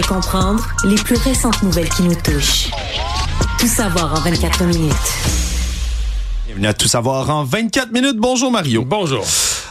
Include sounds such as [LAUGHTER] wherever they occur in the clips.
et comprendre les plus récentes nouvelles qui nous touchent. Tout savoir en 24 minutes. Bienvenue à Tout savoir en 24 minutes. Bonjour Mario. Bonjour.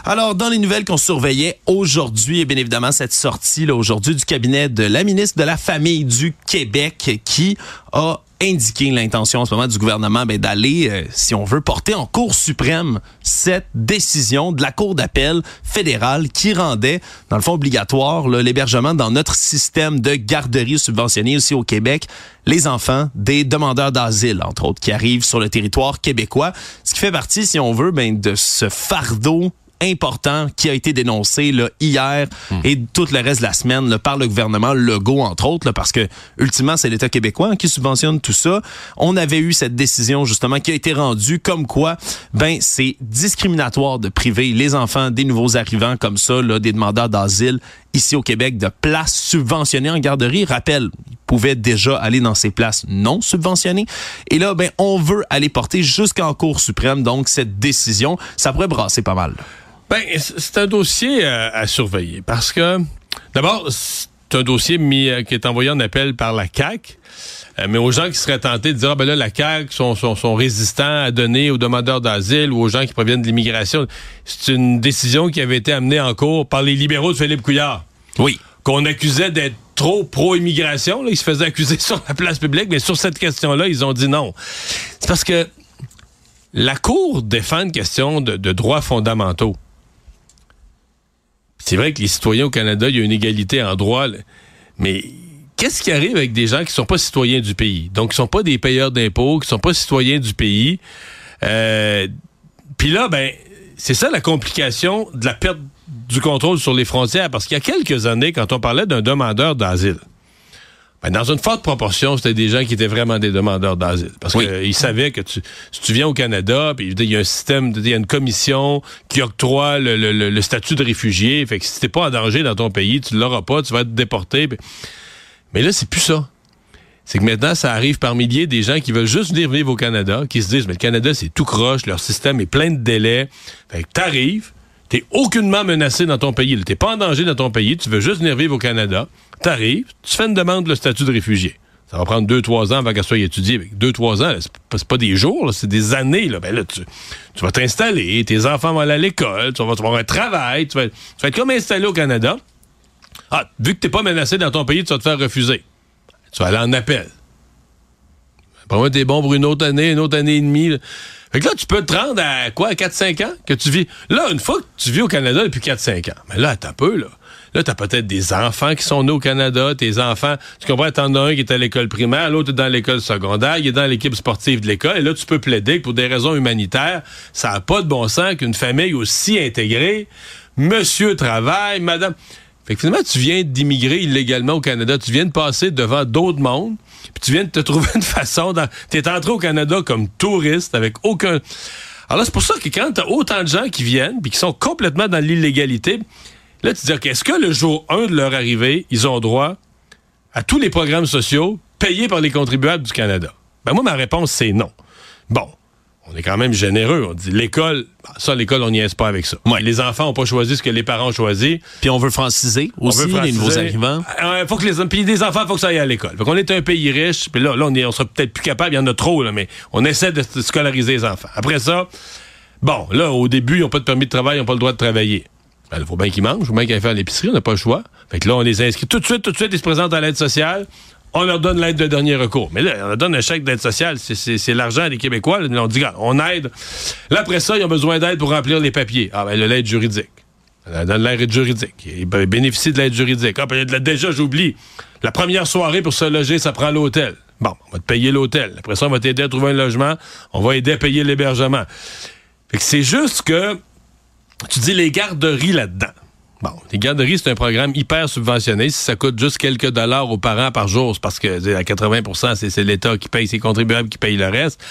Alors, dans les nouvelles qu'on surveillait aujourd'hui, et bien évidemment cette sortie là aujourd'hui du cabinet de la ministre de la Famille du Québec qui a indiqué l'intention en ce moment du gouvernement ben, d'aller, euh, si on veut, porter en Cour suprême cette décision de la Cour d'appel fédérale qui rendait, dans le fond, obligatoire l'hébergement dans notre système de garderie subventionnée aussi au Québec, les enfants des demandeurs d'asile, entre autres, qui arrivent sur le territoire québécois, ce qui fait partie, si on veut, ben, de ce fardeau important qui a été dénoncé là, hier Hmm. et tout le reste de la semaine là, par le gouvernement Legault, entre autres, là, parce que ultimement, c'est l'État québécois qui subventionne tout ça. On avait eu cette décision justement qui a été rendue comme quoi ben c'est discriminatoire de priver les enfants des nouveaux arrivants comme ça, là, des demandeurs d'asile ici au Québec de places subventionnées en garderie. Rappel, ils pouvaient déjà aller dans ces places non subventionnées. Et là, ben, on veut aller porter jusqu'en Cour suprême, donc, cette décision. Ça pourrait brasser pas mal. Ben, c'est un dossier euh, à surveiller parce que, d'abord, c'est un dossier mis, euh, qui est envoyé en appel par la CAQ. Euh, mais aux gens qui seraient tentés de dire, ah ben là, la CAQ sont, sont, sont résistants à donner aux demandeurs d'asile ou aux gens qui proviennent de l'immigration. C'est une décision qui avait été amenée en cours par les libéraux de Philippe Couillard. Oui. Qu'on accusait d'être trop pro-immigration. Là. Ils se faisaient accuser [LAUGHS] sur la place publique, mais sur cette question-là, ils ont dit non. C'est parce que la Cour défend une question de, de droits fondamentaux. C'est vrai que les citoyens au Canada, il y a une égalité en droit, mais qu'est-ce qui arrive avec des gens qui sont pas citoyens du pays? Donc, qui sont pas des payeurs d'impôts, qui sont pas citoyens du pays. Euh, Puis là, ben, c'est ça la complication de la perte du contrôle sur les frontières. Parce qu'il y a quelques années, quand on parlait d'un demandeur d'asile, ben, dans une forte proportion, c'était des gens qui étaient vraiment des demandeurs d'asile. Parce Oui. qu'ils savaient que tu, si tu viens au Canada, puis il y a un système, il y a une commission qui octroie le, le- le- le statut de réfugié. Fait que si t'es pas en danger dans ton pays, tu l'auras pas, tu vas être déporté. Mais là, c'est plus ça. C'est que maintenant, ça arrive par milliers des gens qui veulent juste venir vivre au Canada, qui se disent, mais le Canada, c'est tout croche, leur système est plein de délais. Fait que t'arrives, t'es aucunement menacé dans ton pays. T'es pas en danger dans ton pays, tu veux juste venir vivre au Canada. T'arrives, tu fais une demande de le statut de réfugié. Ça va prendre deux, trois ans avant qu'elle soit étudiée. Deux, trois ans, c'est pas, des jours, c'est des années. Là. Ben là, tu, vas t'installer, tes enfants vont aller à l'école, tu vas, tu avoir un travail, tu vas, tu être comme installé au Canada. Ah, vu que t'es pas menacé dans ton pays, tu vas te faire refuser. Tu vas aller en appel. Après moi, t'es bon pour une autre année, une autre année et demie. Fait que là, tu peux te rendre à quoi, 4-5 ans que tu vis? Là, une fois que tu vis au Canada depuis 4-5 ans, mais là, t'as peu, là. Là, t'as peut-être des enfants qui sont nés au Canada, tes enfants, tu comprends, t'en as un qui est à l'école primaire, l'autre est dans l'école secondaire, il est dans l'équipe sportive de l'école, et là, tu peux plaider que pour des raisons humanitaires, ça n'a pas de bon sens qu'une famille aussi intégrée, monsieur travaille, madame... Fait que finalement, tu viens d'immigrer illégalement au Canada, tu viens de passer devant d'autres mondes, puis tu viens de te trouver une façon... Dans... T'es entré au Canada comme touriste, avec aucun... Alors c'est pour ça que quand t'as autant de gens qui viennent, puis qui sont complètement dans l'illégalité, là, tu te dis, est-ce que le jour 1 de leur arrivée, ils ont droit à tous les programmes sociaux payés par les contribuables du Canada? Ben moi, ma réponse, c'est non. Bon, on est quand même généreux. On dit l'école, ben, ça, l'école, on n'y est pas avec ça. Les enfants n'ont pas choisi ce que les parents ont choisi. Puis on veut franciser On aussi veut les nouveaux arrivants. Euh, faut que les puis des enfants, faut que ça aille à l'école. Fait qu'on est un pays riche, puis là, là, on, est, on sera peut-être plus capable, il y en a trop, là, mais on essaie de scolariser les enfants. Après ça, bon, là, au début, ils n'ont pas de permis de travail, ils n'ont pas le droit de travailler. Il faut bien qu'ils mangent, faut bien qu'ils aillent faire l'épicerie, on n'a pas le choix. Fait que là, on les inscrit tout de suite, tout de suite, ils se présentent à l'aide sociale. On leur donne l'aide de dernier recours. Mais là, on leur donne un chèque d'aide sociale. C'est- l'argent des Québécois. Là, on dit, regarde, on aide. Là, après ça, ils ont besoin d'aide pour remplir les papiers. Ah, ben, de l'aide juridique. Euh, Dans l'aide juridique. Ils b- bénéficient de l'aide juridique. Ah, ben, déjà, j'oublie. La première soirée pour se loger, ça prend l'hôtel. Bon, on va te payer l'hôtel. Après ça, on va t'aider à trouver un logement. On va aider à payer l'hébergement. Fait que c'est juste que tu dis les garderies là-dedans. Bon, les garderies, c'est un programme hyper subventionné. Si ça coûte juste quelques dollars aux parents par jour, c'est parce que à 80 c'est l'État qui paye, c'est les contribuables qui payent le reste.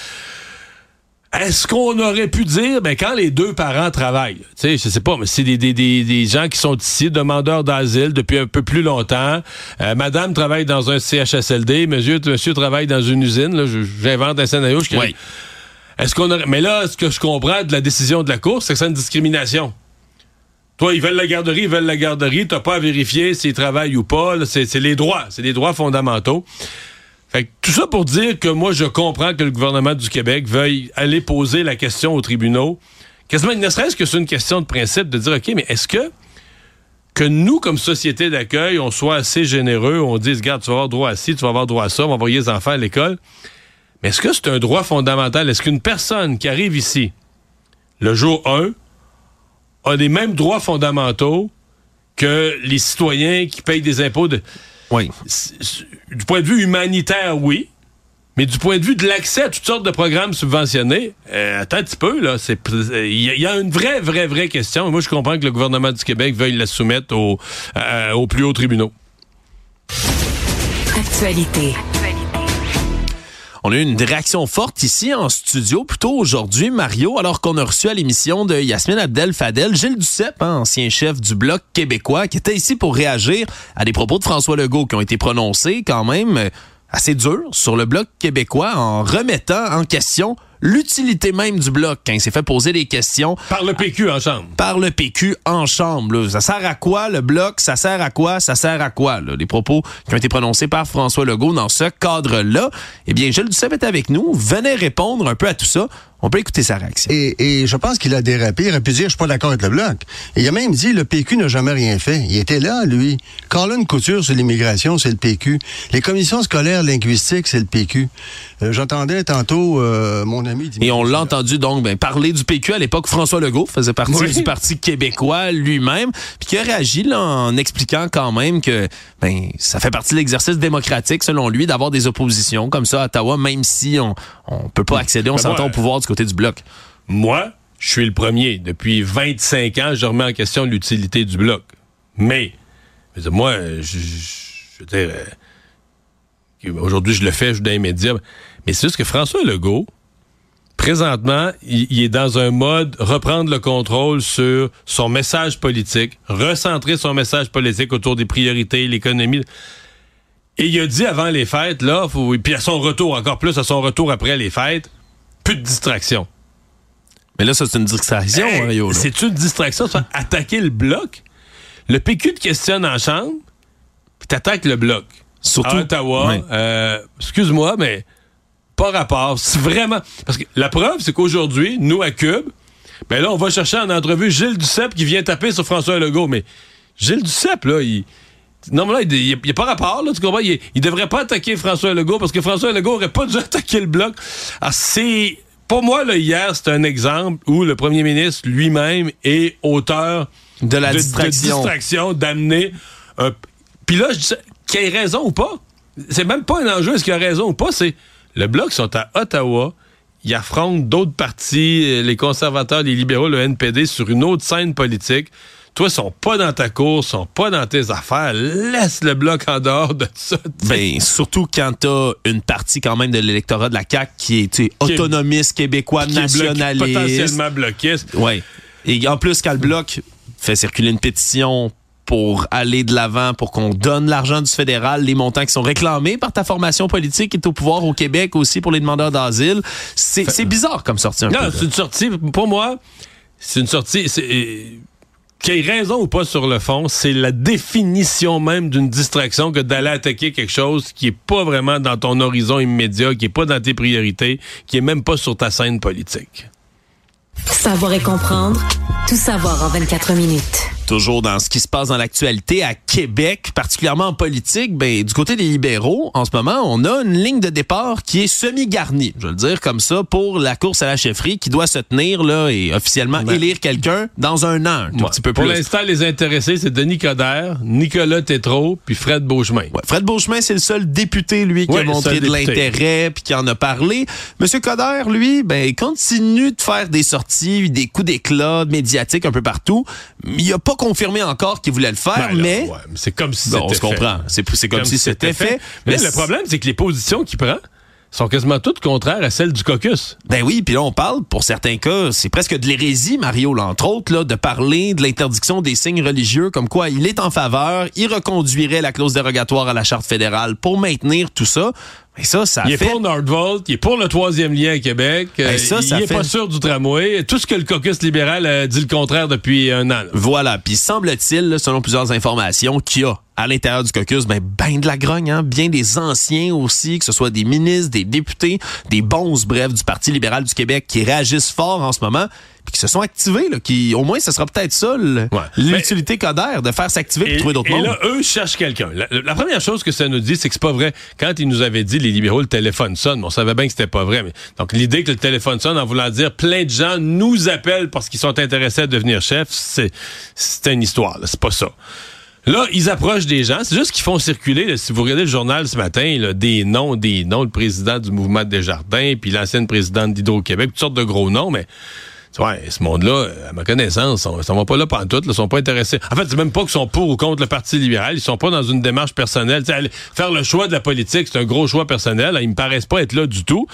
Est-ce qu'on aurait pu dire, ben, quand les deux parents travaillent, tu sais, je sais pas, mais c'est des, des, des, des gens qui sont ici, demandeurs d'asile depuis un peu plus longtemps. Euh, madame travaille dans un CHSLD, monsieur, monsieur travaille dans une usine, j'invente un scénario. Je, Oui. Est-ce qu'on aurait, mais là, ce que je comprends de la décision de la Cour, c'est que c'est une discrimination. Toi, ils veulent la garderie, ils veulent la garderie. T'as pas à vérifier s'ils travaillent ou pas. C'est les droits. C'est les droits fondamentaux. Fait que tout ça pour dire que moi, je comprends que le gouvernement du Québec veuille aller poser la question aux tribunaux. Quasiment, ne serait-ce que c'est une question de principe de dire, OK, mais est-ce que que nous, comme société d'accueil, on soit assez généreux, on dise, regarde, tu vas avoir droit à ci, tu vas avoir droit à ça, on va envoyer les enfants à l'école. Mais est-ce que c'est un droit fondamental? Est-ce qu'une personne qui arrive ici, le jour 1, a les mêmes droits fondamentaux que les citoyens qui payent des impôts de... Oui. Du point de vue humanitaire, oui. Mais du point de vue de l'accès à toutes sortes de programmes subventionnés, euh, attends un petit peu, là. Il y, a une vraie, vraie, vraie question. Moi, je comprends que le gouvernement du Québec veuille la soumettre au, euh, aux plus hauts tribunaux. Actualité. On a eu une réaction forte ici en studio, plutôt aujourd'hui, Mario, alors qu'on a reçu à l'émission de Yasmine Abdel Fadel, Gilles Duceppe, ancien chef du Bloc québécois, qui était ici pour réagir à des propos de François Legault qui ont été prononcés quand même euh, assez durs sur le Bloc québécois en remettant en question l'utilité même du bloc quand il s'est fait poser des questions. Par le PQ en chambre. Par le PQ en chambre. Ça sert à quoi le bloc? Ça sert à quoi? Ça sert à quoi? Les propos qui ont été prononcés par François Legault dans ce cadre-là. Eh bien, Gilles Duceppe est avec nous. Venez répondre un peu à tout ça. On peut écouter sa réaction. Et, je pense qu'il a dérapé. Il aurait pu dire, je suis pas d'accord avec le Bloc. Et il a même dit, le PQ n'a jamais rien fait. Il était là, lui. une Couture sur l'immigration, c'est le PQ. Les commissions scolaires linguistiques, c'est le PQ. Euh, j'entendais tantôt euh, mon ami... Et on l'a entendu donc ben, parler du PQ à l'époque. François Legault faisait partie du Parti québécois lui-même, puis qui a réagi là, en expliquant quand même que ben, ça fait partie de l'exercice démocratique, selon lui, d'avoir des oppositions comme ça à Ottawa, même si on on peut pas accéder, on ben s'entend au pouvoir du côté du bloc. Moi, je suis le premier. Depuis 25 ans, je remets en question l'utilité du bloc. Mais, moi, je, je, veux dire, euh, aujourd'hui, je le fais, je suis dans les médias. Mais c'est juste que François Legault, présentement, il, est dans un mode reprendre le contrôle sur son message politique, recentrer son message politique autour des priorités, l'économie. Et il a dit avant les fêtes, là, faut, puis à son retour, encore plus à son retour après les fêtes, plus de distraction. Mais là, ça, c'est une distraction, Mario. C'est une distraction, ça, attaquer le bloc. Le PQ te questionne en chambre, puis t'attaques le bloc. Surtout à Ottawa. Euh, excuse-moi, mais pas rapport. C'est vraiment. Parce que la preuve, c'est qu'aujourd'hui, nous, à Cube, ben là, on va chercher en entrevue Gilles Duceppe qui vient taper sur François Legault. Mais Gilles Duceppe, là, il non, mais là, il n'y a, pas rapport, là, tu comprends? Il, ne devrait pas attaquer François Legault parce que François Legault aurait pas dû [LAUGHS] attaquer le bloc. Ah, c'est. Pour moi, là, hier, c'est un exemple où le premier ministre lui-même est auteur de la distraction, d'amener un. Puis là, je dis qu'il ait raison ou pas. C'est même pas un enjeu, est-ce qu'il a raison ou pas. C'est. Le bloc sont à Ottawa. Ils affrontent d'autres partis, les conservateurs, les libéraux, le NPD, sur une autre scène politique. Toi, ils sont pas dans ta course, sont pas dans tes affaires. Laisse le bloc en dehors de ça. Ben, surtout quand t'as une partie quand même de l'électorat de la CAQ qui est, autonomiste, québécois, nationaliste. potentiellement bloquiste. Oui. Et en plus, quand le bloc fait circuler une pétition pour aller de l'avant, pour qu'on donne l'argent du fédéral, les montants qui sont réclamés par ta formation politique qui est au pouvoir au Québec aussi pour les demandeurs d'asile. C'est bizarre comme sortie. Un non, c'est une sortie, pour moi, c'est une sortie qu'il ait raison ou pas sur le fond, c'est la définition même d'une distraction que d'aller attaquer quelque chose qui est pas vraiment dans ton horizon immédiat, qui est pas dans tes priorités, qui est même pas sur ta scène politique. Savoir et comprendre, tout savoir en 24 minutes. Toujours dans ce qui se passe dans l'actualité à Québec, particulièrement en politique, ben, du côté des libéraux, en ce moment, on a une ligne de départ qui est semi-garnie, je veux le dire comme ça, pour la course à la chefferie qui doit se tenir là et officiellement ben. élire quelqu'un dans un an, un petit peu plus. Pour l'instant, les intéressés, c'est Denis Coderre, Nicolas Tétrault, puis Fred Beauchemin. Fred Beauchemin, c'est le seul député, lui, qui a montré de l'intérêt puis qui en a parlé. Monsieur Coderre, lui, ben, continue de faire des sorties, des coups d'éclat médiatiques un peu partout. Il a pas confirmé encore qu'il voulait le faire, ben mais... c'est comme si c'était On se comprend. C'est comme, si c'était fait. Mais, le problème, c'est que les positions qu'il prend, sont quasiment toutes contraires à celles du caucus. Ben oui, puis là on parle, pour certains cas, c'est presque de l'hérésie, Mario, là, entre autres, là, de parler de l'interdiction des signes religieux, comme quoi il est en faveur, il reconduirait la clause dérogatoire à la charte fédérale pour maintenir tout ça. Et ça, ça il est fait... pour Nordvolt, il est pour le troisième lien à Québec, euh, ça, ça il est fait- pas sûr du tramway. Tout ce que le caucus libéral a dit le contraire depuis un an. là. Voilà. Puis semble-t-il, selon plusieurs informations, qu'il y a à l'intérieur du caucus, ben, ben de la grogne, hein? bien des anciens aussi, que ce soit des ministres, des députés, des bons, bref, du Parti libéral du Québec qui réagissent fort en ce moment, puis qui se sont activés, là, qui, au moins, ce sera peut-être ça, Ouais. l'utilité codère, de faire s'activer pour Et, trouver d'autres et mondes. là, eux cherchent quelqu'un. La, la première chose que ça nous dit, c'est que c'est pas vrai. Quand ils nous avaient dit les libéraux, le téléphone sonne, on savait bien que c'était pas vrai. Mais, donc l'idée que le téléphone sonne en voulant dire plein de gens nous appellent parce qu'ils sont intéressés à devenir chef, c'est c'est une histoire. C'est pas ça. Là, ils approchent des gens. C'est juste qu'ils font circuler, là, si vous regardez le journal ce matin, là, des noms, des noms, le président du mouvement Desjardins, puis l'ancienne présidente d'Hydro-Québec, toutes sortes de gros noms, mais Ouais, ce monde-là, euh, à ma connaissance, ils sont pas là pantoute, ils sont pas intéressés. En fait, c'est même pas qu'ils sont pour ou contre le Parti libéral, ils sont pas dans une démarche personnelle. Tu sais, aller faire le choix de la politique, c'est un gros choix personnel. Ils me paraissent pas être là du tout.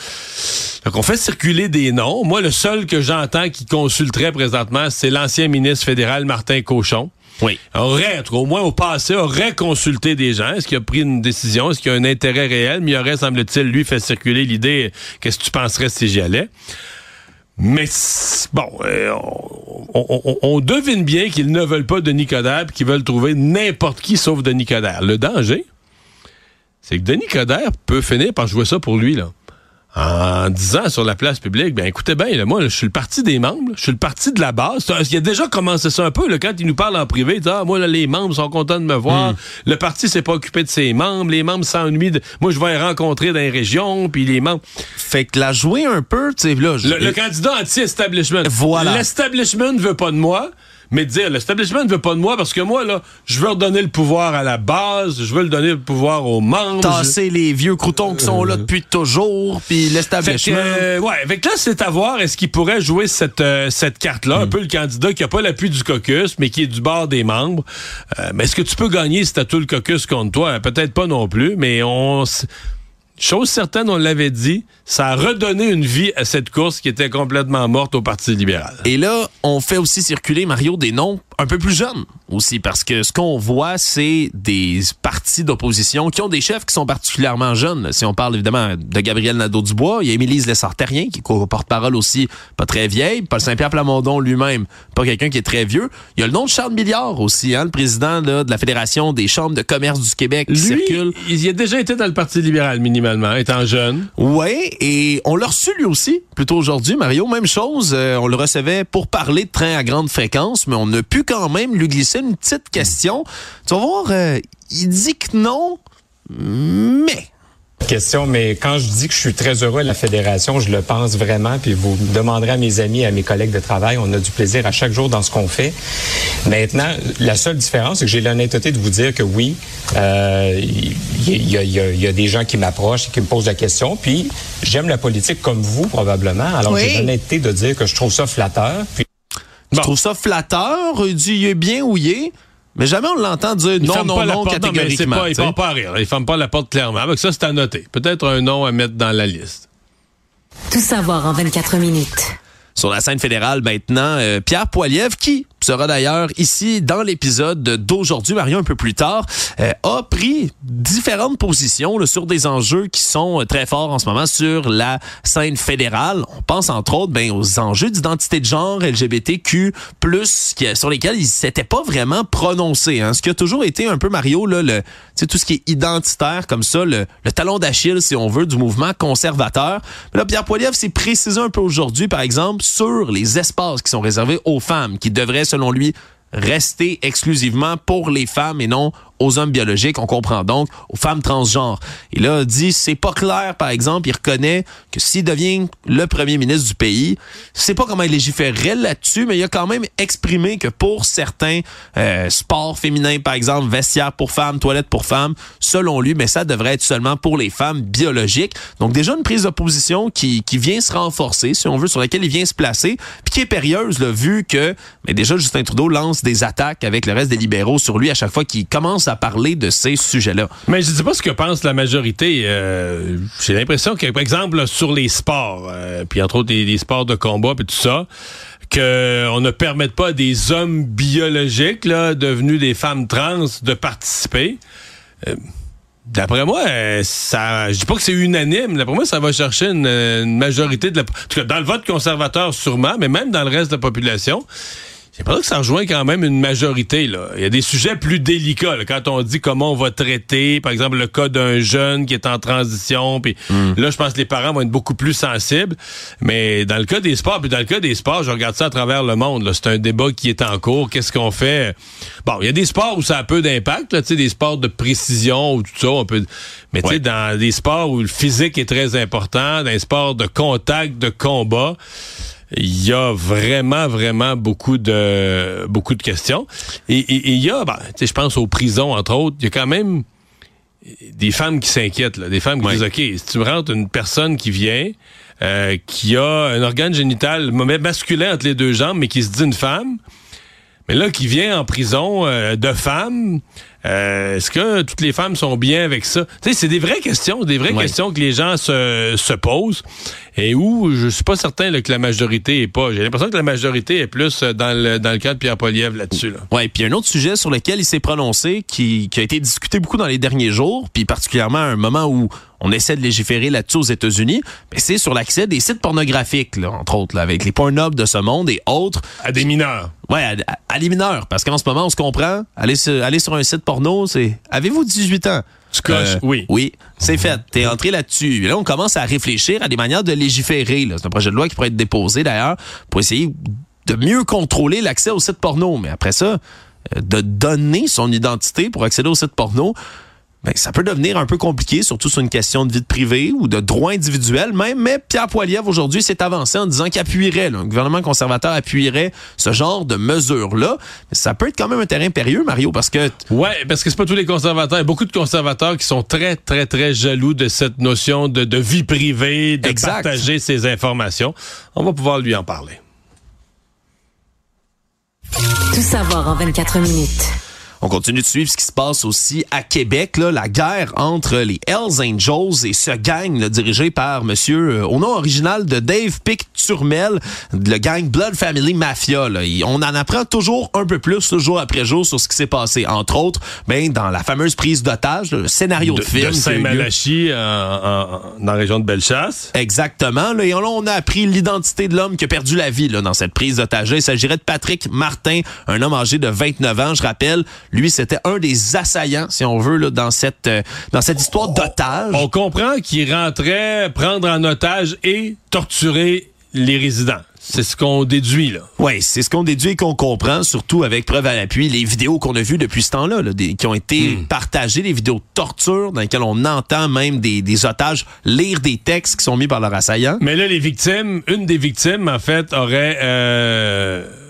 Donc, on fait circuler des noms. Moi, le seul que j'entends qui consulterait présentement, c'est l'ancien ministre fédéral Martin Cochon. Oui. Aurait, au moins au passé, aurait consulté des gens. Est-ce qu'il a pris une décision? Est-ce qu'il a un intérêt réel? Mais il aurait, semble-t-il, lui, fait circuler l'idée, qu'est-ce que tu penserais si j'y allais? Mais bon, euh, on, devine bien qu'ils ne veulent pas Denis Coderre qu'ils veulent trouver n'importe qui sauf Denis Coderre. Le danger, c'est que Denis Coderre peut finir par jouer ça pour lui, là. En disant sur la place publique, ben écoutez bien, là, moi, là, je suis le parti des membres, là, je suis le parti de la base. Il a déjà commencé ça un peu, là, quand il nous parle en privé, ah, moi, là, les membres sont contents de me voir, le parti s'est pas occupé de ses membres, les membres s'ennuient, de... moi, je vais les rencontrer dans les régions, puis les membres... Fait que la jouer un peu, tu sais, là, je- Le, le candidat anti-establishment. Voilà. L'establishment ne veut pas de moi, mais dire l'establishment ne veut pas de moi parce que moi, là, je veux redonner le pouvoir à la base, je veux le donner le pouvoir aux membres. tasser les vieux croutons qui sont là depuis toujours, puis l'establishment. euh, ouais, que là, c'est à voir, est-ce qu'il pourrait jouer cette, euh, cette carte-là, un peu le candidat qui n'a pas l'appui du caucus, mais qui est du bord des membres. Euh, mais est-ce que tu peux gagner si t'as tout le caucus contre toi? Peut-être pas non plus, mais on... Chose certaine, on l'avait dit, ça a redonné une vie à cette course qui était complètement morte au Parti libéral. Et là, on fait aussi circuler, Mario, des noms un peu plus jeunes aussi, parce que ce qu'on voit, c'est des partis d'opposition qui ont des chefs qui sont particulièrement jeunes. Si on parle évidemment de Gabriel Nadeau-Dubois, il y a Émilise Lessartérien, qui est porte-parole aussi, pas très vieille. Paul Saint-Pierre Plamondon lui-même, pas quelqu'un qui est très vieux. Il y a le nom de Charles Milliard aussi, hein, le président là, de la Fédération des chambres de commerce du Québec qui Lui, circule. il a déjà été dans le Parti libéral minimalement, étant jeune. Ouais, et on l'a reçu lui aussi, plutôt aujourd'hui, Mario. Même chose, euh, on le recevait pour parler de train à grande fréquence, mais on a pu quand même lui glisser une petite question. Tu vas voir, euh, il dit que non, mais... question, mais quand je dis que je suis très heureux à la fédération, je le pense vraiment, puis vous demanderez à mes amis, à mes collègues de travail, on a du plaisir à chaque jour dans ce qu'on fait. Maintenant, la seule différence, c'est que j'ai l'honnêteté de vous dire que oui, euh, il y, a- il y a- il y a des gens qui m'approchent et qui me posent la question, puis j'aime la politique comme vous, probablement, alors Oui. j'ai l'honnêteté de dire que je trouve ça flatteur, puis Je trouve ça flatteur, dit il est bien où il est, mais jamais on l'entend dire Il non, non, pas non, porte. Non, mais c'est catégoriquement. pas, il part pas à rire. Il ferme pas la porte clairement. Avec ça, c'est à noter. Peut-être un nom à mettre dans la liste. Tout savoir en 24 minutes. sur la scène fédérale maintenant, euh, Pierre Poilievre, qui sera d'ailleurs ici dans l'épisode d'aujourd'hui, Mario, un peu plus tard, euh, a pris différentes positions sur des enjeux qui sont euh, très forts en ce moment sur la scène fédérale. On pense entre autres ben, aux enjeux d'identité de genre LGBTQ+, qui, sur lesquels il s'était pas vraiment prononcé. Hein. Ce qui a toujours été un peu, Mario, là, le, tout ce qui est identitaire comme ça, le, talon d'Achille, si on veut, du mouvement conservateur. Mais Pierre Poilievre s'est précisé un peu aujourd'hui, par exemple, sur les espaces qui sont réservés aux femmes, qui devraient, selon lui, rester exclusivement pour les femmes et non aux hommes biologiques. On comprend donc aux femmes transgenres. Et là, dit, c'est pas clair, par exemple, il reconnaît que s'il devient le premier ministre du pays, sais pas comment il légiférerait là-dessus, mais il a quand même exprimé que pour certains euh, sports féminins, par exemple, vestiaires pour femmes, toilettes pour femmes, selon lui, mais ça devrait être seulement pour les femmes biologiques. Donc déjà une prise de position qui, qui vient se renforcer, si on veut, sur laquelle il vient se placer, puis qui est périlleuse, là, vu que mais déjà Justin Trudeau lance des attaques avec le reste des libéraux sur lui à chaque fois qu'il commence à parler de ces sujets-là. Mais je ne sais pas ce que pense la majorité. Euh, J'ai l'impression que, par exemple, sur les sports, euh, puis entre autres les, sports de combat, puis tout ça, qu'on ne permette pas à des hommes biologiques, devenus des femmes trans, de participer. Euh, D'après moi, ça, je dis pas que c'est unanime. D'après moi, ça va chercher une, majorité de la, en tout cas, dans le vote conservateur sûrement, mais même dans le reste de la population. C'est pas que ça rejoint quand même une majorité. Là. Il y a des sujets plus délicats. quand on dit comment on va traiter, par exemple, le cas d'un jeune qui est en transition. Puis hmm. là, je pense que les parents vont être beaucoup plus sensibles. Mais dans le cas des sports, puis dans le cas des sports, je regarde ça à travers le monde. C'est un débat qui est en cours. Qu'est-ce qu'on fait? Bon, il y a des sports où ça a peu d'impact, des sports de précision ou tout ça. On peut... Mais tu sais, dans des sports où le physique est très important, dans les sports de contact, de combat il y a vraiment, vraiment beaucoup de beaucoup de questions. Et il y a, ben, je pense aux prisons, entre autres, il y a quand même des femmes qui s'inquiètent, des femmes qui disent, OK, si tu me rentres une personne qui vient, euh, qui a un organe génital masculin entre les deux jambes, mais qui se dit une femme, mais là, qui vient en prison euh, de femmes, euh, est-ce que toutes les femmes sont bien avec ça? Tu sais, c'est des vraies questions, des vraies questions que les gens se, se posent et où je suis pas certain que la majorité est pas. J'ai l'impression que la majorité est plus dans le, dans le cas de Pierre Poliev là-dessus. Là. Ouais, puis un autre sujet sur lequel il s'est prononcé, qui, qui a été discuté beaucoup dans les derniers jours, puis particulièrement à un moment où on essaie de légiférer là-dessus aux États-Unis, mais c'est sur l'accès des sites pornographiques, là, entre autres, là, avec les pornobs de ce monde et autres. À des mineurs. Ouais, à, à, des mineurs, parce qu'en ce moment, on se comprend, aller sur, aller sur un site porno, c'est avez-vous 18 ans? Tu euh, oui. Oui, c'est fait. T'es entré là-dessus. Là, on commence à réfléchir à des manières de légiférer. C'est un projet de loi qui pourrait être déposé, d'ailleurs, pour essayer de mieux contrôler l'accès aux sites porno. Mais après ça, euh, de donner son identité pour accéder aux sites porno, ben, ça peut devenir un peu compliqué, surtout sur une question de vie privée ou de droit individuel même. Mais Pierre Poilievre, aujourd'hui, s'est avancé en disant qu'il appuierait, là, un gouvernement conservateur appuierait ce genre de mesures-là. Ça peut être quand même un terrain périlleux, Mario, parce que... Ouais, parce que c'est pas tous les conservateurs. Il y a beaucoup de conservateurs qui sont très, très, très jaloux de cette notion de, de vie privée, de partager ces informations. On va pouvoir lui en parler. Tout savoir en 24 minutes. On continue de suivre ce qui se passe aussi à Québec, là, la guerre entre les Hells Angels et ce gang dirigé par monsieur euh, au nom original de Dave Pick Turmel, le gang Blood Family Mafia. Là. on en apprend toujours un peu plus jour après jour sur ce qui s'est passé. Entre autres, ben, dans la fameuse prise d'otage, le scénario de, film. De Saint-Malachie dans la région de Bellechasse. Exactement. Là, et là, on a appris l'identité de l'homme qui a perdu la vie là, dans cette prise d'otage. Il s'agirait de Patrick Martin, un homme âgé de 29 ans. Je rappelle, lui, c'était un des assaillants, si on veut, là, dans cette euh, dans cette histoire d'otage. On comprend qu'il rentrait prendre en otage et torturer les résidents. C'est ce qu'on déduit, là. Oui, c'est ce qu'on déduit et qu'on comprend, surtout avec preuve à l'appui, les vidéos qu'on a vues depuis ce temps-là, qui ont été hmm. partagées, les vidéos de torture dans lesquelles on entend même des, des, otages lire des textes qui sont mis par leurs assaillants. Mais là, les victimes, une des victimes, en fait, aurait... Euh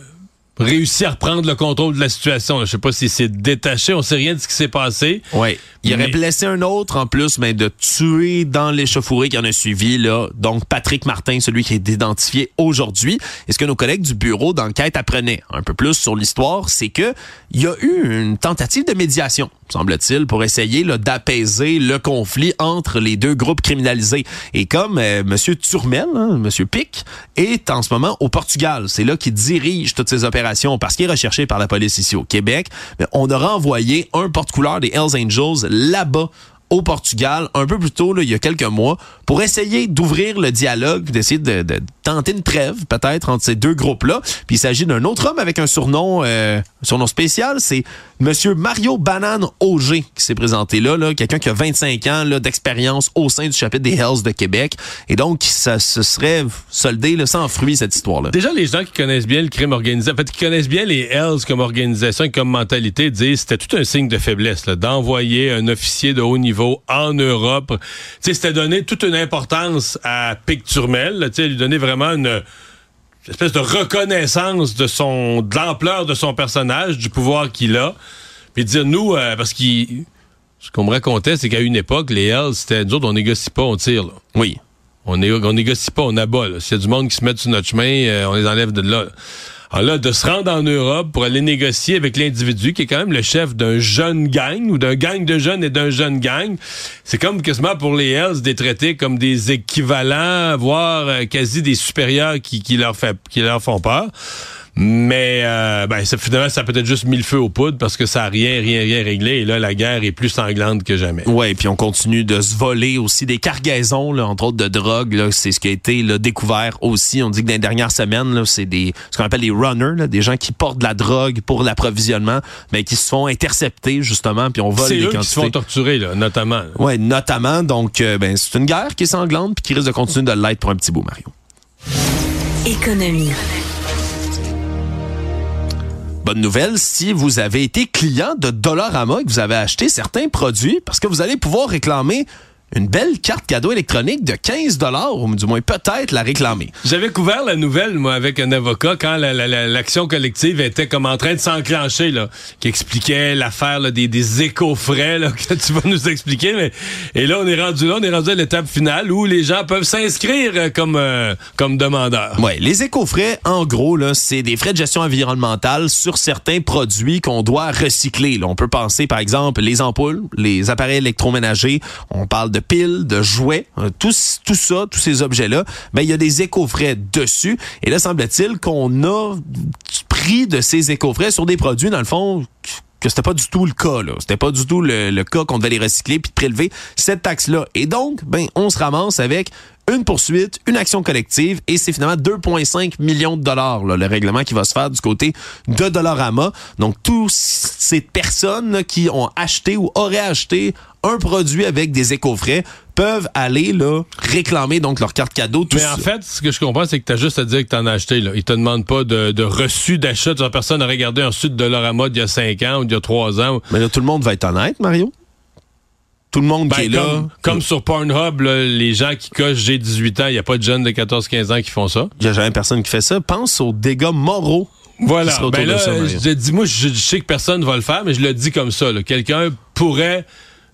réussi à reprendre le contrôle de la situation. Je sais pas si c'est détaché, on sait rien de ce qui s'est passé. Oui. Il aurait blessé un autre en plus, mais de tuer dans l'échauffourée qui en a suivi là. Donc Patrick Martin, celui qui est identifié aujourd'hui. Et ce que nos collègues du bureau d'enquête apprenaient un peu plus sur l'histoire, c'est que il y a eu une tentative de médiation, semble-t-il, pour essayer d'apaiser le conflit entre les deux groupes criminalisés. Et comme euh, Monsieur Turmel, hein, Monsieur Pic, est en ce moment au Portugal, c'est là qu'il dirige toutes ces opérations parce qu'il est recherché par la police ici au Québec, on a renvoyé un porte-couleur des Hells Angels là-bas au Portugal un peu plus tôt, il y a quelques mois, pour essayer d'ouvrir le dialogue, d'essayer de, tenter une trêve peut-être entre ces deux groupes-là. Puis il s'agit d'un autre homme avec un surnom, euh, surnom spécial, c'est Monsieur Mario Banane Auger qui s'est présenté là, là quelqu'un qui a 25 ans d'expérience au sein du chapitre des Hells de Québec. Et donc, ça se serait soldé sans fruit, cette histoire-là. Déjà, les gens qui connaissent bien le crime organisé, en fait, qui connaissent bien les Hells comme organisation et comme mentalité, disent c'était tout un signe de faiblesse d'envoyer un officier de haut niveau en Europe. C'était donner toute une importance à Picturmel, lui donner vraiment une espèce de reconnaissance de son de l'ampleur de son personnage, du pouvoir qu'il a, puis dire nous euh, parce qu'il ce qu'on me racontait, c'est qu'à une époque, les Hells, c'était nous autres, on négocie pas, on tire. Là. Oui. On, on négocie pas, on abat. S'il y a du monde qui se met sur notre chemin, euh, on les enlève de là. Alors là, de se rendre en Europe pour aller négocier avec l'individu qui est quand même le chef d'un jeune gang ou d'un gang de jeunes et d'un jeune gang, c'est comme quasiment pour les Hells des traités comme des équivalents, voire euh, quasi des supérieurs qui, qui leur fait, qui leur font peur. Mais euh, ben, ça, finalement, ça a peut-être juste mis le feu aux poudres parce que ça a rien, rien, rien réglé. Et là, la guerre est plus sanglante que jamais. Ouais, puis on continue de se voler aussi des cargaisons, là, entre autres de drogue. C'est ce qui a été là, découvert aussi. On dit que dans les dernières semaines, c'est des ce qu'on appelle les runners, là, des gens qui portent de la drogue pour l'approvisionnement, mais qui se font intercepter justement, puis on vole C'est des eux quantités. qui se font torturer, là, notamment. Ouais, notamment. Donc, euh, ben, c'est une guerre qui est sanglante puis qui risque de continuer de l'être pour un petit bout, Mario. Économie. Bonne nouvelle, si vous avez été client de Dollarama et que vous avez acheté certains produits, parce que vous allez pouvoir réclamer une belle carte cadeau électronique de 15 dollars, ou du moins peut-être la réclamer. J'avais couvert la nouvelle, moi, avec un avocat, quand la- la- la- l'action collective était comme en train de s'enclencher, là, qui expliquait l'affaire des, des éco-frais, [LAUGHS] que tu vas nous expliquer. Mais, et là, on est rendu là, on est rendu à l'étape finale où les gens peuvent s'inscrire euh, comme, euh, comme demandeurs. Ouais, les éco-frais, en gros, là, c'est des frais de gestion environnementale sur certains produits qu'on doit recycler. là. On peut penser, par exemple, les ampoules, les appareils électroménagers. On parle de piles, de jouets, euh, tout, tout ça, tous ces objets-là. Ben, il y a des éco-frais dessus. Et là, semble-t-il qu'on a pris de ces éco-frais sur des produits, dans le fond, que c'était pas du tout le cas. là. C'était pas du tout le, cas qu'on devait les recycler puis prélever cette taxe-là. Et donc, ben, on se ramasse avec une poursuite, une action collective, et c'est finalement 2,5 millions de dollars, là, le règlement qui va se faire du côté de Dollarama. Donc, tous ces personnes là, qui ont acheté ou auraient acheté un produit avec des éco-frais peuvent aller là, réclamer donc leur carte cadeau. Tout Mais en ça. fait, ce que je comprends, c'est que tu as juste à dire que tu en as acheté. Là. Ils te demandent pas de, de reçu d'achat. Personne a regardé un sud de Dollarama d'il y a 5 ans ou d'il y a 3 ans. Mais là, tout le monde va être honnête, Mario. Tout le monde Ben, qui est comme, là. comme sur Pornhub, là, les gens qui cochent j'ai 18 ans, il n'y a pas de jeunes de 14-15 ans qui font ça. Il n'y a jamais personne qui fait ça. Pense aux dégâts moraux. Voilà. Ben de là, ça, je dis, moi, je, je sais que personne ne va le faire, mais je le dis comme ça. Quelqu'un pourrait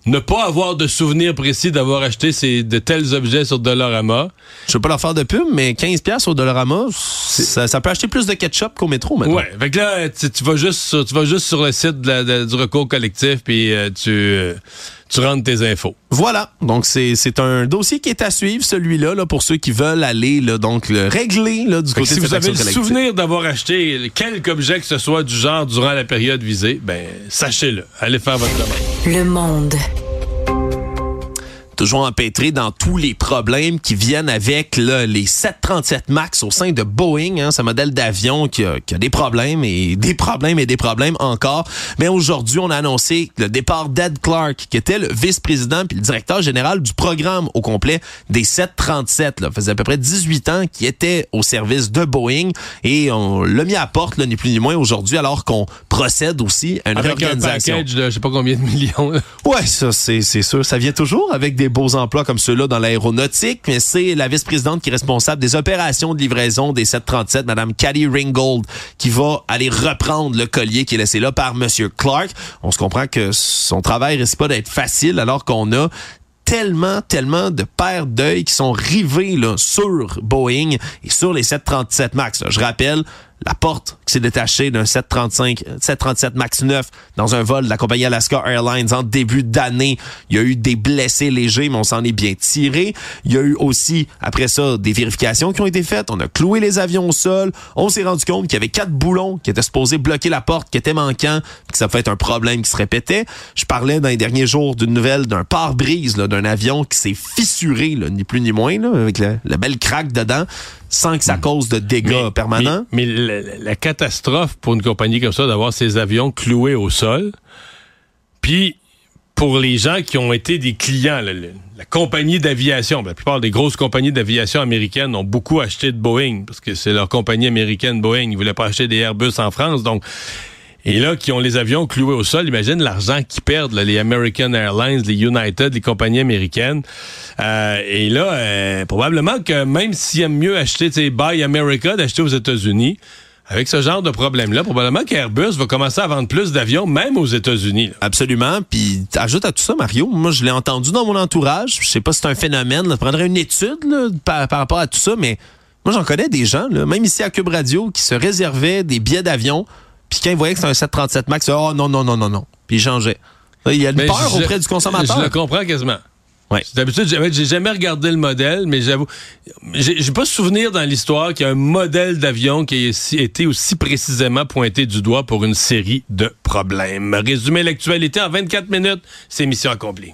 ne pas avoir de souvenir précis d'avoir acheté ces, de tels objets sur Dollarama. Je veux pas leur faire de pub, mais 15 pièces au Dollarama, ça, ça peut acheter plus de ketchup qu'au métro maintenant. Ouais. Fait que là, tu, tu vas juste sur, tu vas juste sur le site de la- de- du recours collectif puis euh, tu, euh, tu rentres tes infos. Voilà. Donc c'est c'est un dossier qui est à suivre celui-là là pour ceux qui veulent aller là donc le régler là du Fait côté si de vous cette avez le collective. souvenir d'avoir acheté quelque objet que ce soit du genre durant la période visée, ben sachez-le. Allez faire votre demande. Le monde. Toujours empêtré dans tous les problèmes qui viennent avec là, les 737 MAX au sein de Boeing, hein, ce modèle d'avion qui a, qui a des problèmes et des problèmes et des problèmes encore. Mais aujourd'hui, on a annoncé le départ d'Ed Clark, qui était le vice-président puis le directeur général du programme au complet des 737. Là, faisait à peu près 18 ans qu'il était au service de Boeing et on l'a mis à porte, là, ni plus ni moins aujourd'hui, alors qu'on procède aussi à une Avec un réorganisation. package de je sais pas combien de millions. là. Ouais, ça, c'est sûr. Ça vient toujours avec des beaux emplois comme ceux-là dans l'aéronautique, mais c'est la vice-présidente qui est responsable des opérations de livraison des 737, Madame Caddy Ringgold, qui va aller reprendre le collier qui est laissé là par Monsieur Clark. On se comprend que son travail risque pas d'être facile alors qu'on a tellement, tellement de paires d'œil qui sont rivés sur Boeing et sur les 737 MAX. Je rappelle, la porte qui s'est détachée d'un 735, 737 MAX 9 dans un vol de la compagnie Alaska Airlines en début d'année. Il y a eu des blessés légers, mais on s'en est bien tiré. Il y a eu aussi, après ça, des vérifications qui ont été faites. On a cloué les avions au sol. On s'est rendu compte qu'il y avait quatre boulons qui étaient supposés bloquer la porte, qui étaient manquants, que ça pouvait être un problème qui se répétait. Je parlais dans les derniers jours d'une nouvelle d'un pare-brise là, d'un avion qui s'est fissuré, là, ni plus ni moins, là, avec la, la belle craque dedans, sans que ça cause de dégâts permanents. Mais, mais la, catastrophe pour une compagnie comme ça d'avoir ses avions cloués au sol, puis pour les gens qui ont été des clients, la, compagnie d'aviation, ben, la plupart des grosses compagnies d'aviation américaines ont beaucoup acheté de Boeing parce que c'est leur compagnie américaine Boeing. Ils voulaient pas acheter des Airbus en France, donc. Et là, qui ont les avions cloués au sol, imagine l'argent qu'ils perdent, les American Airlines, les United, les compagnies américaines. Euh, et là, euh, probablement que même s'ils aiment mieux acheter, tu Buy America, d'acheter aux États-Unis, avec ce genre de problème-là, probablement qu'Airbus va commencer à vendre plus d'avions, même aux États-Unis. Absolument. Puis ajoute à tout ça, Mario, moi je l'ai entendu dans mon entourage. Je sais pas si c'est un phénomène. Là. Je prendrais une étude là, par, rapport à tout ça, mais Moi, j'en connais des gens, même ici à Cube Radio, qui se réservaient des billets d'avion, puis quand ils voyaient que c'était un 737 MAX, oh non, non, non, non, non. Puis ils changeaient. Il y a une Mais peur auprès du consommateur. Je le comprends quasiment. Ouais. D'habitude, j'ai jamais regardé le modèle, mais j'avoue, j'ai pas souvenir dans l'histoire qu'il y a un modèle d'avion qui ait si- été aussi précisément pointé du doigt pour une série de problèmes. Résumer l'actualité en 24 minutes, c'est mission accomplie.